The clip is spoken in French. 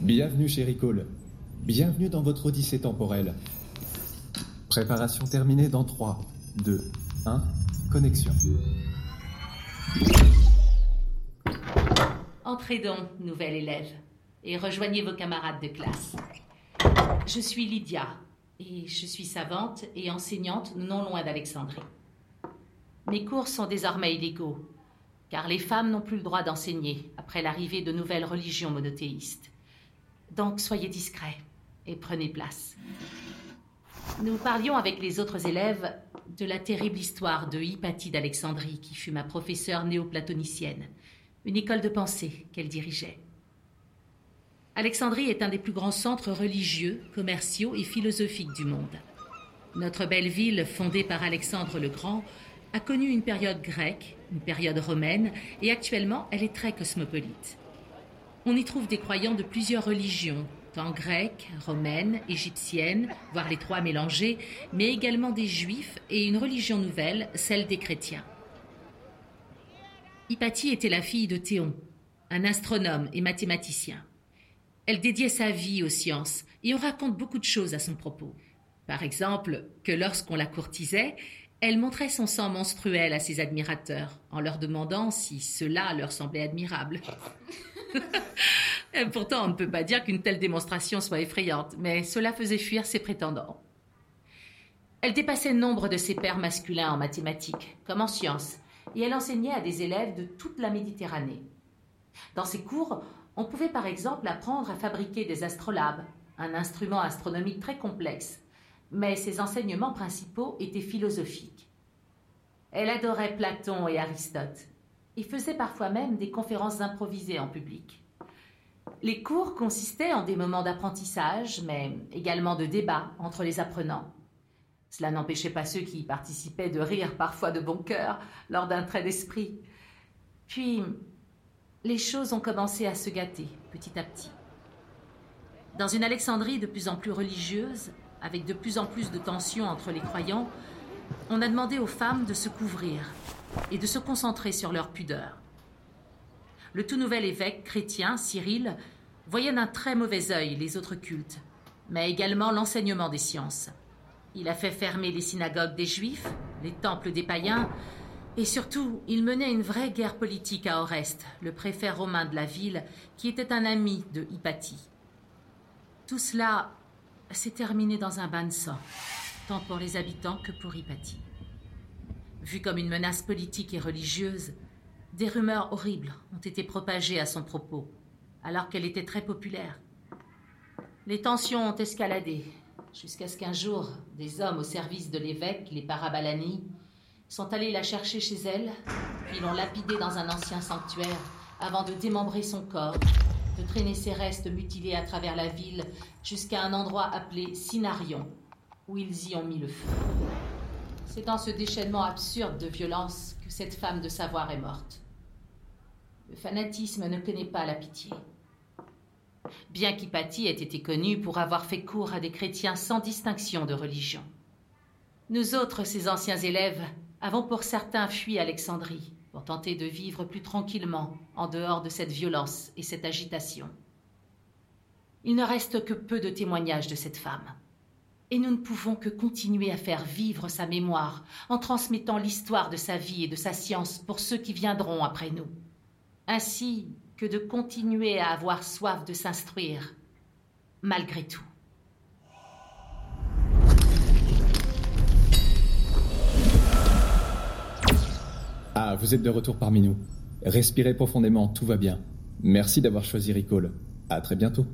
Bienvenue chez Ricole. Bienvenue dans votre odyssée temporelle. Préparation terminée dans 3, 2, 1, connexion. Entrez donc, nouvelle élève, et rejoignez vos camarades de classe. Je suis Lydia, et je suis savante et enseignante non loin d'Alexandrie. Mes cours sont désormais illégaux, car les femmes n'ont plus le droit d'enseigner après l'arrivée de nouvelles religions monothéistes. Donc soyez discrets et prenez place. Nous parlions avec les autres élèves de la terrible histoire de Hypatie d'Alexandrie, qui fut ma professeure néoplatonicienne, une école de pensée qu'elle dirigeait. Alexandrie est un des plus grands centres religieux, commerciaux et philosophiques du monde. Notre belle ville, fondée par Alexandre le Grand, a connu une période grecque, une période romaine, et actuellement elle est très cosmopolite. On y trouve des croyants de plusieurs religions, tant grecques, romaines, égyptiennes, voire les trois mélangées, mais également des juifs et une religion nouvelle, celle des chrétiens. Hypatie était la fille de Théon, un astronome et mathématicien. Elle dédiait sa vie aux sciences et on raconte beaucoup de choses à son propos. Par exemple, que lorsqu'on la courtisait, elle montrait son sang menstruel à ses admirateurs, en leur demandant si cela leur semblait admirable. Pourtant, on ne peut pas dire qu'une telle démonstration soit effrayante, mais cela faisait fuir ses prétendants. Elle dépassait nombre de ses pairs masculins en mathématiques, comme en sciences, et elle enseignait à des élèves de toute la Méditerranée. Dans ses cours, on pouvait par exemple apprendre à fabriquer des astrolabes, un instrument astronomique très complexe, mais ses enseignements principaux étaient philosophiques. Elle adorait Platon et Aristote, et faisait parfois même des conférences improvisées en public. Les cours consistaient en des moments d'apprentissage, mais également de débat entre les apprenants. Cela n'empêchait pas ceux qui y participaient de rire parfois de bon cœur lors d'un trait d'esprit. Puis, les choses ont commencé à se gâter petit à petit. Dans une Alexandrie de plus en plus religieuse, avec de plus en plus de tensions entre les croyants, on a demandé aux femmes de se couvrir et de se concentrer sur leur pudeur. Le tout nouvel évêque chrétien, Cyril, voyait d'un très mauvais œil les autres cultes, mais également l'enseignement des sciences. Il a fait fermer les synagogues des juifs, les temples des païens, et surtout, il menait une vraie guerre politique à Oreste, le préfet romain de la ville, qui était un ami de Hypatie. Tout cela s'est terminé dans un bain de sang, tant pour les habitants que pour Hypatie. Vu comme une menace politique et religieuse, des rumeurs horribles ont été propagées à son propos, alors qu'elle était très populaire. Les tensions ont escaladé, jusqu'à ce qu'un jour, des hommes au service de l'évêque, les Parabalani, sont allés la chercher chez elle, puis l'ont lapidée dans un ancien sanctuaire, avant de démembrer son corps de traîner ses restes mutilés à travers la ville jusqu'à un endroit appelé Cinarion, où ils y ont mis le feu. C'est dans ce déchaînement absurde de violence que cette femme de savoir est morte. Le fanatisme ne connaît pas la pitié. Bien qu'Hypatie ait été connue pour avoir fait cours à des chrétiens sans distinction de religion. Nous autres, ses anciens élèves, avons pour certains fui Alexandrie, pour tenter de vivre plus tranquillement en dehors de cette violence et cette agitation. Il ne reste que peu de témoignages de cette femme. Et nous ne pouvons que continuer à faire vivre sa mémoire en transmettant l'histoire de sa vie et de sa science pour ceux qui viendront après nous. Ainsi que de continuer à avoir soif de s'instruire, malgré tout. Ah, vous êtes de retour parmi nous. Respirez profondément, tout va bien. Merci d'avoir choisi Recall. À très bientôt.